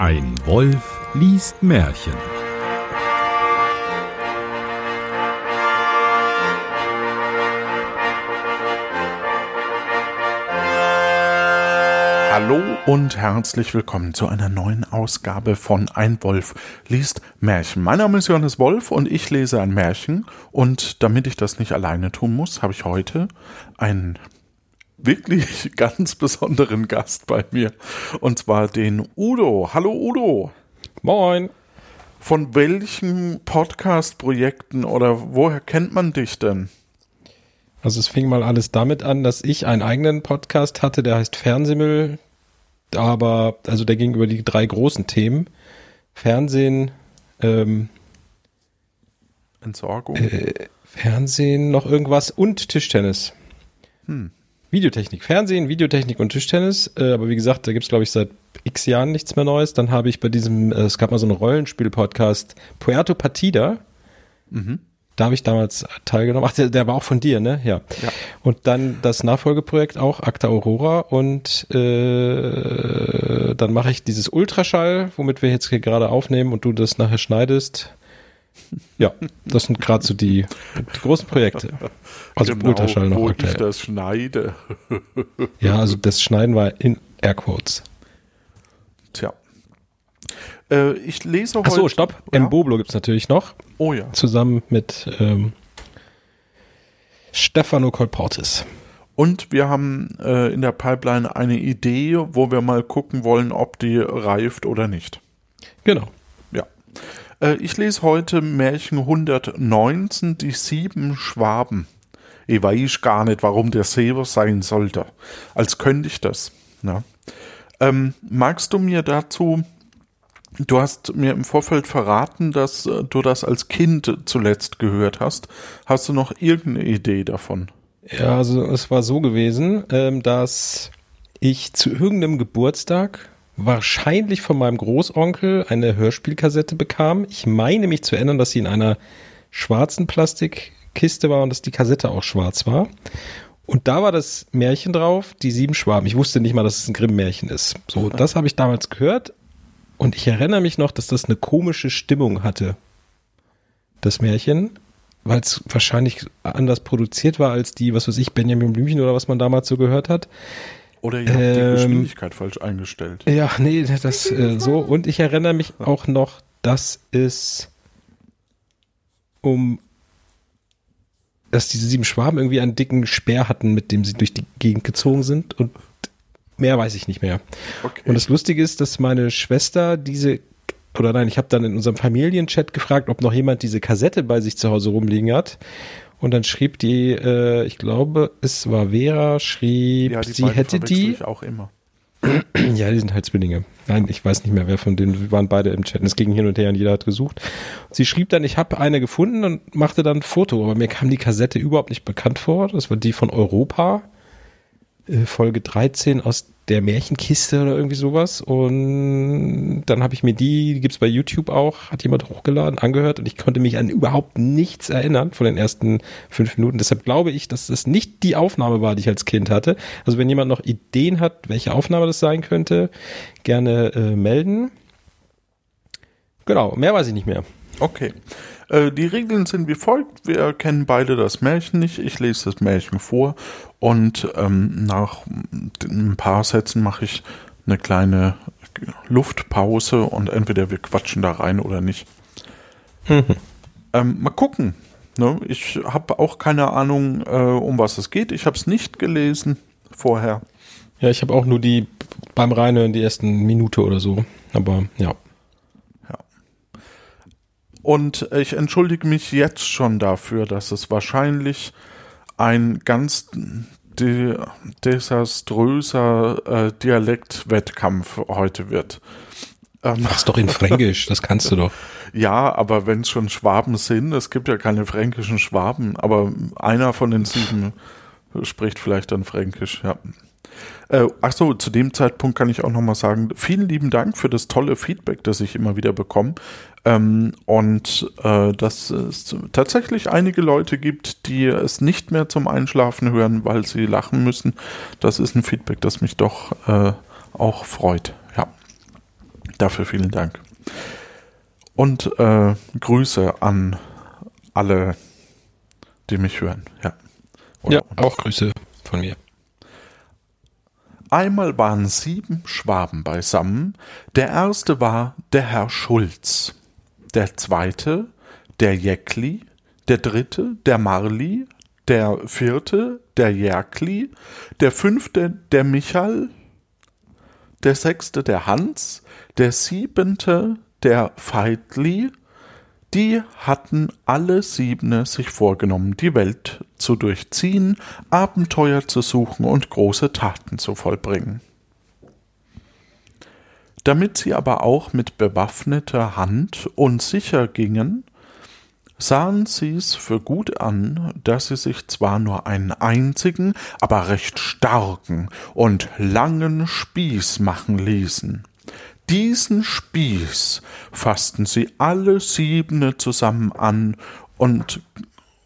Ein Wolf liest Märchen. Hallo und herzlich willkommen zu einer neuen Ausgabe von Ein Wolf liest Märchen. Mein Name ist Johannes Wolf und ich lese ein Märchen. Und damit ich das nicht alleine tun muss, habe ich heute einen wirklich ganz besonderen Gast bei mir. Und zwar den Udo. Hallo Udo. Moin. Von welchen Podcast-Projekten oder woher kennt man dich denn? Also es fing mal alles damit an, dass ich einen eigenen Podcast hatte, der heißt Fernsehmüll, aber also der ging über die drei großen Themen. Fernsehen, ähm, Entsorgung. Äh, Fernsehen, noch irgendwas und Tischtennis. Hm. Videotechnik, Fernsehen, Videotechnik und Tischtennis. Äh, aber wie gesagt, da gibt's glaube ich, seit x Jahren nichts mehr Neues. Dann habe ich bei diesem, äh, es gab mal so einen Rollenspiel-Podcast, Puerto Partida. Mhm. Da habe ich damals teilgenommen. Ach, der, der, war auch von dir, ne? Ja. ja. Und dann das Nachfolgeprojekt auch, Acta Aurora. Und äh, dann mache ich dieses Ultraschall, womit wir jetzt hier gerade aufnehmen und du das nachher schneidest. Ja, das sind gerade so die, die, großen Projekte. Also genau, Ultraschall noch wo aktuell. ich das schneide. ja, also das Schneiden war in Airquotes. Tja. Äh, ich lese heute. Achso, stopp. Ja? Mboblo gibt es natürlich noch. Oh ja. Zusammen mit ähm, Stefano Colportis. Und wir haben äh, in der Pipeline eine Idee, wo wir mal gucken wollen, ob die reift oder nicht. Genau. Ja. Äh, ich lese heute Märchen 119, die sieben Schwaben. Ich weiß gar nicht, warum der Sever sein sollte. Als könnte ich das. Ja. Ähm, magst du mir dazu Du hast mir im Vorfeld verraten, dass äh, du das als Kind zuletzt gehört hast. Hast du noch irgendeine Idee davon? Ja, also es war so gewesen, ähm, dass ich zu irgendeinem Geburtstag wahrscheinlich von meinem Großonkel eine Hörspielkassette bekam. Ich meine mich zu erinnern, dass sie in einer schwarzen Plastikkiste war und dass die Kassette auch schwarz war. Und da war das Märchen drauf, die sieben Schwaben. Ich wusste nicht mal, dass es ein Grimm-Märchen ist. So, das habe ich damals gehört und ich erinnere mich noch, dass das eine komische Stimmung hatte, das Märchen, weil es wahrscheinlich anders produziert war als die, was weiß ich, Benjamin Blümchen oder was man damals so gehört hat. Oder ihr habt ähm, die Geschwindigkeit falsch eingestellt. Ja, nee, das äh, so. Und ich erinnere mich auch noch, dass es um dass diese sieben Schwaben irgendwie einen dicken Speer hatten, mit dem sie durch die Gegend gezogen sind und Mehr weiß ich nicht mehr. Okay. Und das Lustige ist, dass meine Schwester diese, oder nein, ich habe dann in unserem Familienchat gefragt, ob noch jemand diese Kassette bei sich zu Hause rumliegen hat. Und dann schrieb die, äh, ich glaube, es war Vera, schrieb, ja, sie hätte die. Ich auch immer. Ja, die sind halt Zwillinge. Nein, ich weiß nicht mehr, wer von denen. Wir waren beide im Chat. Es ging hin und her und jeder hat gesucht. Sie schrieb dann, ich habe eine gefunden und machte dann ein Foto, aber mir kam die Kassette überhaupt nicht bekannt vor. Das war die von Europa. Äh, Folge 13 aus der Märchenkiste oder irgendwie sowas. Und dann habe ich mir die, die gibt's bei YouTube auch, hat jemand hochgeladen, angehört und ich konnte mich an überhaupt nichts erinnern von den ersten fünf Minuten. Deshalb glaube ich, dass das nicht die Aufnahme war, die ich als Kind hatte. Also wenn jemand noch Ideen hat, welche Aufnahme das sein könnte, gerne äh, melden. Genau, mehr weiß ich nicht mehr. Okay. Äh, die Regeln sind wie folgt. Wir kennen beide das Märchen nicht. Ich lese das Märchen vor und ähm, nach ein paar Sätzen mache ich eine kleine Luftpause und entweder wir quatschen da rein oder nicht. Mhm. Ähm, mal gucken. Ne? Ich habe auch keine Ahnung, äh, um was es geht. Ich habe es nicht gelesen vorher. Ja, ich habe auch nur die beim Reinhören die ersten Minute oder so. Aber ja. Und ich entschuldige mich jetzt schon dafür, dass es wahrscheinlich ein ganz de desaströser äh, Dialektwettkampf heute wird. Ähm, Mach's doch in Fränkisch, das kannst du doch. Ja, aber wenn es schon Schwaben sind, es gibt ja keine fränkischen Schwaben, aber einer von den sieben spricht vielleicht dann Fränkisch, ja. Äh, ach so, zu dem Zeitpunkt kann ich auch nochmal sagen, vielen lieben Dank für das tolle Feedback, das ich immer wieder bekomme. Ähm, und äh, dass es tatsächlich einige Leute gibt, die es nicht mehr zum Einschlafen hören, weil sie lachen müssen. Das ist ein Feedback, das mich doch äh, auch freut. Ja. Dafür vielen Dank. Und äh, Grüße an alle, die mich hören. Ja, Oder ja auch Grüße von mir. Einmal waren sieben Schwaben beisammen. Der erste war der Herr Schulz, der zweite der Jäckli, der dritte der Marli, der vierte der Järkli, der fünfte der Michal, der sechste der Hans, der siebente der Feitli, die hatten alle siebene sich vorgenommen, die Welt zu durchziehen, Abenteuer zu suchen und große Taten zu vollbringen. Damit sie aber auch mit bewaffneter Hand und sicher gingen, sahen sie's für gut an, dass sie sich zwar nur einen einzigen, aber recht starken und langen Spieß machen ließen, diesen Spieß fassten sie alle siebene zusammen an, und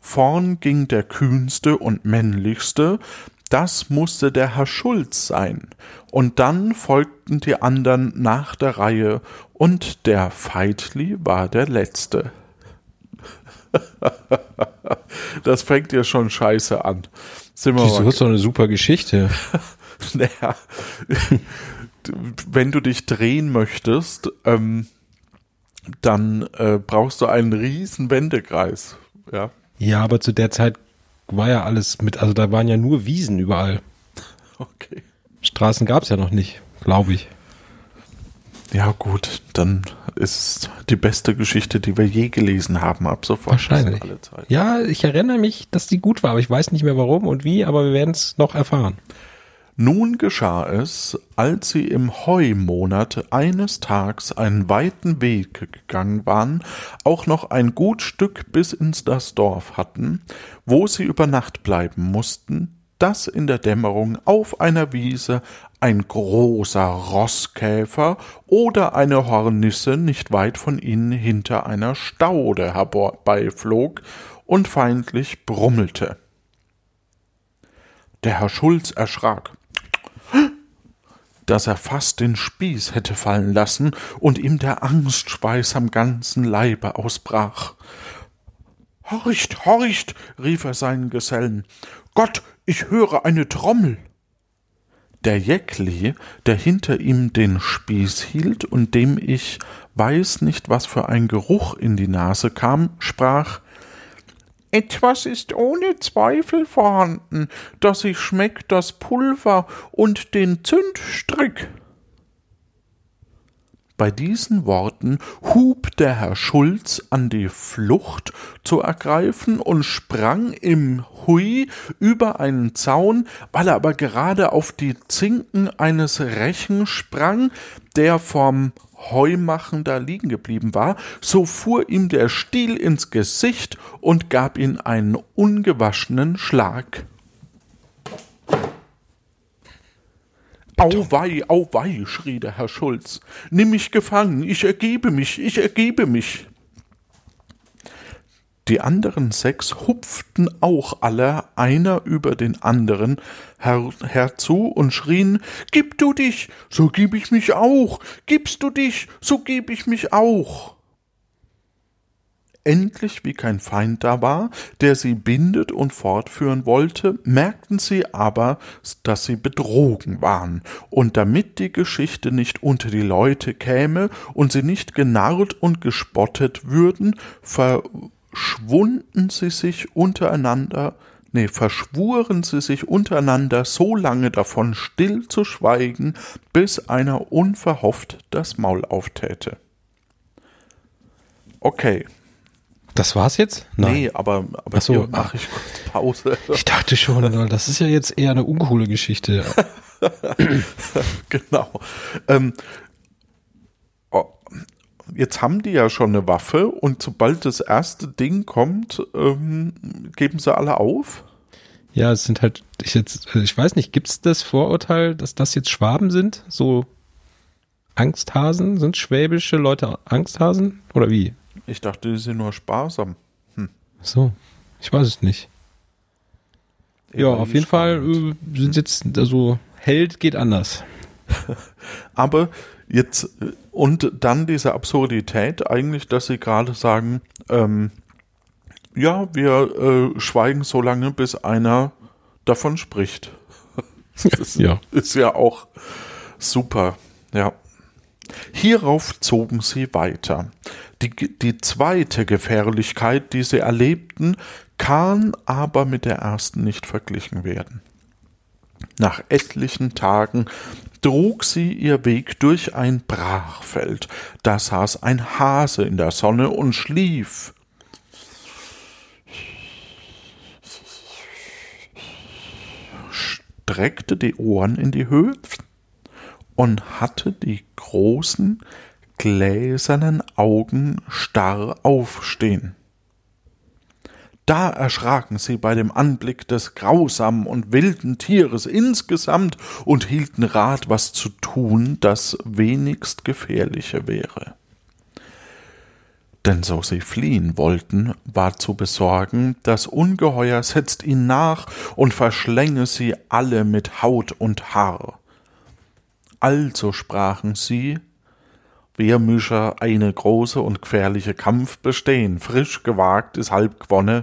vorn ging der kühnste und männlichste, das musste der Herr Schulz sein, und dann folgten die andern nach der Reihe, und der Feitli war der letzte. das fängt ja schon scheiße an. Sind wir Wieso ist doch eine super Geschichte. naja, wenn du dich drehen möchtest, ähm, dann äh, brauchst du einen riesen Wendekreis. Ja. ja, aber zu der Zeit war ja alles mit, also da waren ja nur Wiesen überall. Okay. Straßen gab es ja noch nicht, glaube ich. Ja, gut, dann ist es die beste Geschichte, die wir je gelesen haben, ab sofort. Wahrscheinlich. Ja, ich erinnere mich, dass die gut war, aber ich weiß nicht mehr warum und wie, aber wir werden es noch erfahren. Nun geschah es, als sie im Heumonat eines Tags einen weiten Weg gegangen waren, auch noch ein gut Stück bis ins das Dorf hatten, wo sie über Nacht bleiben mussten, dass in der Dämmerung auf einer Wiese ein großer Rosskäfer oder eine Hornisse nicht weit von ihnen hinter einer Staude herbeiflog und feindlich brummelte. Der Herr Schulz erschrak dass er fast den Spieß hätte fallen lassen und ihm der Angstschweiß am ganzen Leibe ausbrach. Horcht, horcht, rief er seinen Gesellen. Gott, ich höre eine Trommel. Der Jäckli, der hinter ihm den Spieß hielt und dem ich weiß nicht, was für ein Geruch in die Nase kam, sprach etwas ist ohne Zweifel vorhanden, dass ich schmeck das Pulver und den Zündstrick. Bei diesen Worten hub der Herr Schulz an die Flucht zu ergreifen und sprang im Hui über einen Zaun, weil er aber gerade auf die Zinken eines Rechen sprang, der vom Heumachen da liegen geblieben war, so fuhr ihm der Stiel ins Gesicht und gab ihm einen ungewaschenen Schlag. Auwei, auwei, schrie der Herr Schulz. Nimm mich gefangen, ich ergebe mich, ich ergebe mich. Die anderen sechs hupften auch alle einer über den anderen her herzu und schrien Gib du dich, so gib ich mich auch, gibst du dich, so geb ich mich auch. Endlich, wie kein Feind da war, der sie bindet und fortführen wollte, merkten sie aber, dass sie betrogen waren, und damit die Geschichte nicht unter die Leute käme und sie nicht genarrt und gespottet würden, ver schwunden sie sich untereinander, nee, verschwuren sie sich untereinander so lange davon still zu schweigen, bis einer unverhofft das Maul auftäte. Okay. Das war's jetzt? Nein. Nee, aber, aber Ach so, mache ich kurz Pause. Ich dachte schon, das ist ja jetzt eher eine uncoole Geschichte. genau. Ähm, jetzt haben die ja schon eine Waffe und sobald das erste Ding kommt, ähm, geben sie alle auf? Ja, es sind halt, ich jetzt, ich weiß nicht, gibt es das Vorurteil, dass das jetzt Schwaben sind? So Angsthasen? Sind schwäbische Leute Angsthasen? Oder wie? Ich dachte, die sind nur sparsam. Hm. So, ich weiß es nicht. Ja, auf jeden spannend. Fall äh, sind jetzt, also Held geht anders. Aber Jetzt, äh, und dann diese Absurdität eigentlich, dass sie gerade sagen, ähm, ja, wir äh, schweigen so lange, bis einer davon spricht. Das Ja. ist ja auch super, ja. Hierauf zogen sie weiter. Die, die zweite Gefährlichkeit, die sie erlebten, kann aber mit der ersten nicht verglichen werden. Nach etlichen Tagen trug sie ihr Weg durch ein Brachfeld. Da saß ein Hase in der Sonne und schlief. Streckte die Ohren in die Höhe und hatte die großen gläsernen Augen starr aufstehen. Da erschraken sie bei dem Anblick des grausamen und wilden Tieres insgesamt und hielten Rat, was zu tun, das wenigst gefährliche wäre. Denn so sie fliehen wollten, war zu besorgen, das Ungeheuer setzt ihnen nach und verschlänge sie alle mit Haut und Haar. Also sprachen sie, wer müsche eine große und gefährliche Kampf bestehen, frisch gewagt ist halb gewonne,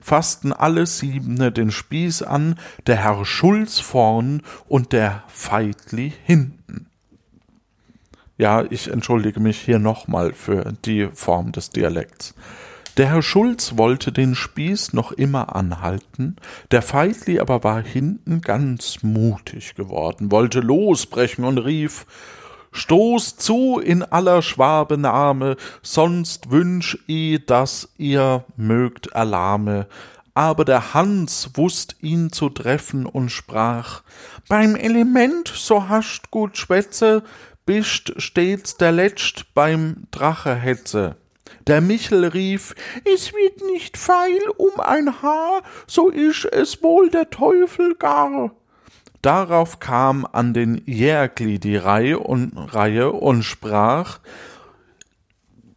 fassten alle siebene den Spieß an, der Herr Schulz vorn und der Feitli hinten. Ja, ich entschuldige mich hier nochmal für die Form des Dialekts. Der Herr Schulz wollte den Spieß noch immer anhalten, der Feitli aber war hinten ganz mutig geworden, wollte losbrechen und rief Stoß zu in aller Schwabename, sonst wünsch i, dass ihr mögt erlahme. Aber der Hans wußt ihn zu treffen und sprach Beim Element, so hascht gut Schwätze, bist stets der Letzt beim Drachehetze. Der Michel rief, es wird nicht feil um ein Haar, so isch es wohl der Teufel gar. Darauf kam an den Järgli die Reihe und, Reihe und sprach,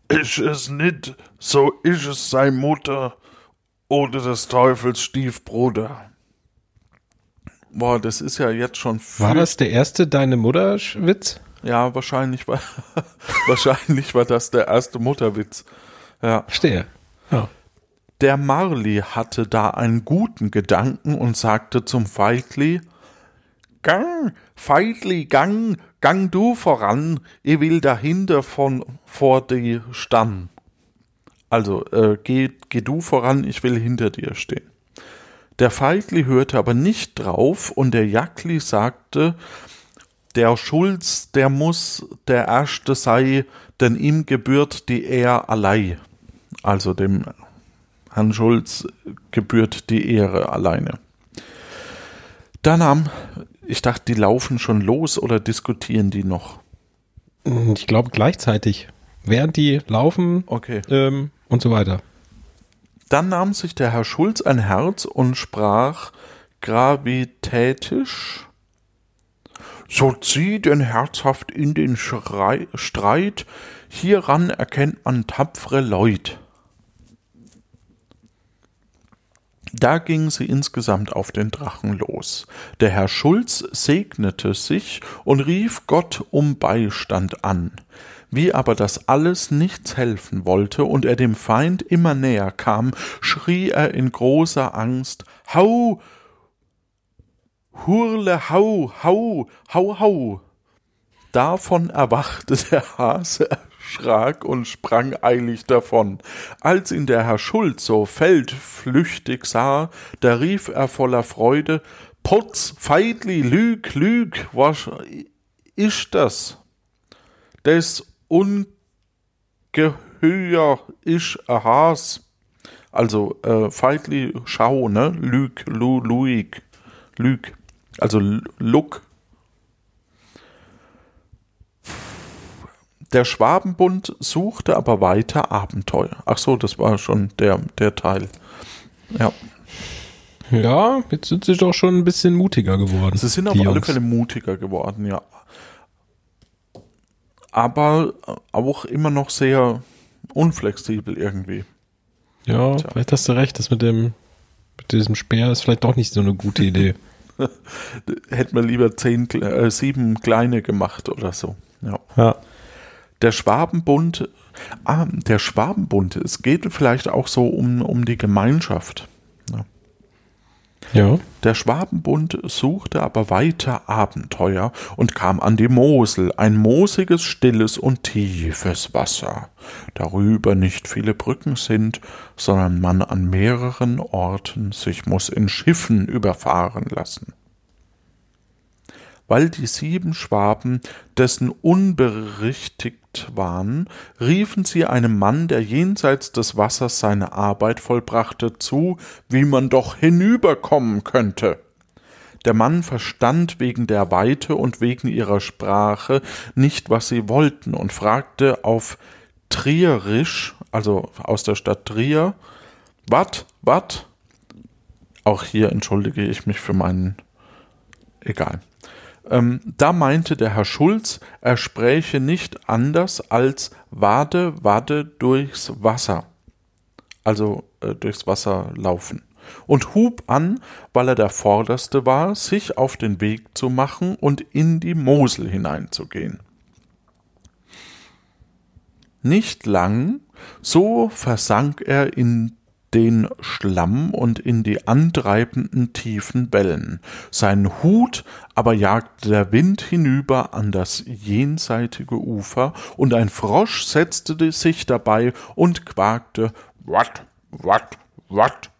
Isch es nit, so isch es sei Mutter oder des Teufels Stiefbruder. Boah, das ist ja jetzt schon War das der erste Deine Mutter-Witz? Ja, wahrscheinlich war, wahrscheinlich war das der erste Mutterwitz. Ja. Verstehe. Ja. Der Marley hatte da einen guten Gedanken und sagte zum Feitli, Gang, Feitli, gang, gang du voran, ich will dahinter von vor die stann. Also, äh, geh, geh du voran, ich will hinter dir stehen. Der Feitli hörte aber nicht drauf und der Jackli sagte, der Schulz, der muss der Erste sei, denn ihm gebührt die Ehr allei. Also dem Herrn Schulz gebührt die Ehre alleine. Da nahm, ich dachte, die laufen schon los oder diskutieren die noch? Ich glaube gleichzeitig. Während die laufen Okay. ähm, und so weiter. Dann nahm sich der Herr Schulz ein Herz und sprach gravitätisch, so zieh denn herzhaft in den Schrei Streit, hieran erkennt man tapfere Leut. Da gingen sie insgesamt auf den Drachen los. Der Herr Schulz segnete sich und rief Gott um Beistand an. Wie aber das alles nichts helfen wollte und er dem Feind immer näher kam, schrie er in großer Angst Hau! Hurle, hau, hau, hau, hau! Davon erwachte der Hase, erschrak und sprang eilig davon. Als ihn der Herr Schulz so feldflüchtig sah, da rief er voller Freude, Potz, Feidli, Lüg, Lüg, was ist das? Des Ungeheuer ist a Has. Also, äh, Feidli, schau, ne? Lüg, lu, luig, Lüg. Also, Luck, Der Schwabenbund suchte aber weiter Abenteuer. Ach so, das war schon der, der Teil. Ja. Ja, jetzt sind sie doch schon ein bisschen mutiger geworden. Sie sind auf alle Jungs. Fälle mutiger geworden, ja. Aber auch immer noch sehr unflexibel irgendwie. Ja, Tja. vielleicht hast du recht, das mit dem mit diesem Speer ist vielleicht doch nicht so eine gute Idee. Hätten wir lieber zehn, äh, sieben kleine gemacht oder so. Ja. Ja. Der Schwabenbund, ah, der Schwabenbund, es geht vielleicht auch so um, um die Gemeinschaft. Ja. Ja. Der Schwabenbund suchte aber weiter Abenteuer und kam an die Mosel, ein moosiges, stilles und tiefes Wasser. Darüber nicht viele Brücken sind, sondern man an mehreren Orten sich muss in Schiffen überfahren lassen. Weil die sieben Schwaben dessen unberichtigt waren, riefen sie einem Mann, der jenseits des Wassers seine Arbeit vollbrachte, zu, wie man doch hinüberkommen könnte. Der Mann verstand wegen der Weite und wegen ihrer Sprache nicht, was sie wollten, und fragte auf Trierisch, also aus der Stadt Trier, wat, wat? Auch hier entschuldige ich mich für meinen, egal. Ähm, da meinte der Herr Schulz, er spräche nicht anders als Wade, Wade durchs Wasser. Also äh, durchs Wasser laufen. Und hub an, weil er der Vorderste war, sich auf den Weg zu machen und in die Mosel hineinzugehen. Nicht lang, so versank er in den Schlamm und in die antreibenden tiefen Wellen. Seinen Hut aber jagte der Wind hinüber an das jenseitige Ufer, und ein Frosch setzte sich dabei und quakte Wat, wat, wat.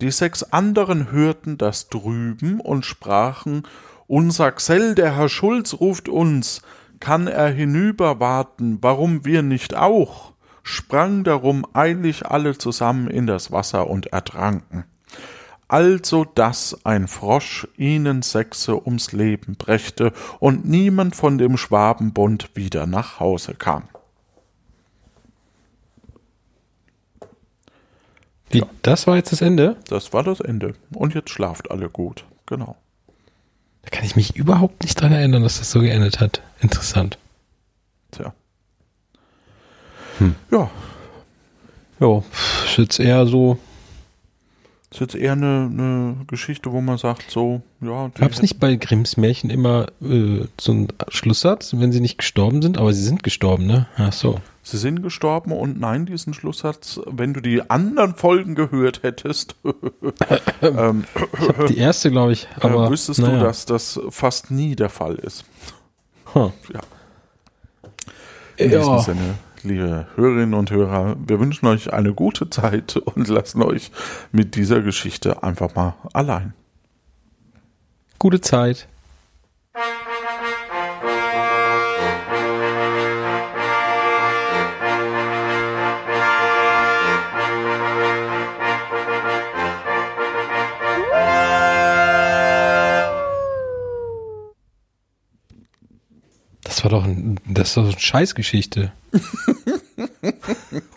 Die sechs anderen hörten das drüben und sprachen Unser Xell, der Herr Schulz, ruft uns, kann er hinüber warten, warum wir nicht auch? Sprang darum eilig alle zusammen in das Wasser und ertranken. Also dass ein Frosch ihnen Sechse ums Leben brächte und niemand von dem Schwabenbund wieder nach Hause kam. Wie, das war jetzt das Ende? Das war das Ende. Und jetzt schlaft alle gut. Genau. Da kann ich mich überhaupt nicht dran erinnern, dass das so geendet hat. Interessant. Tja. Hm. Ja, Ja, ist jetzt eher so. ist jetzt eher eine, eine Geschichte, wo man sagt, so, ja. Gab es nicht bei Grimms Märchen immer äh, so einen Schlusssatz, wenn sie nicht gestorben sind? Aber sie sind gestorben, ne? Ach so. Sie sind gestorben und nein, diesen Schlusssatz, wenn du die anderen Folgen gehört hättest, ähm, Die erste, glaube ich. Aber äh, wüsstest naja. du, dass das fast nie der Fall ist. Huh. Ja. In diesem Ja. Sinne, liebe Hörerinnen und Hörer, wir wünschen euch eine gute Zeit und lassen euch mit dieser Geschichte einfach mal allein. Gute Zeit. War doch ein, das ist doch eine Scheißgeschichte.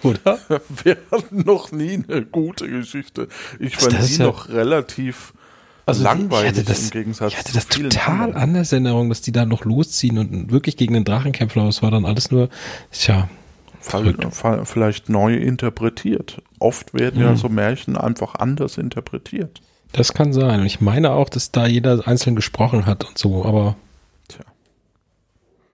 Oder? Wir hatten noch nie eine gute Geschichte. Ich fand Das die ja- noch relativ Also langweilig ich hatte das, im Gegensatz ich hatte das total anderen. anders in Erinnerung, dass die da noch losziehen und wirklich gegen den Drachen kämpfen, aber es war dann alles nur, tja, verrückt. Vielleicht neu interpretiert. Oft werden Mhm. ja so Märchen einfach anders interpretiert. Das kann sein. Und ich meine auch, dass da jeder einzeln gesprochen hat und so, aber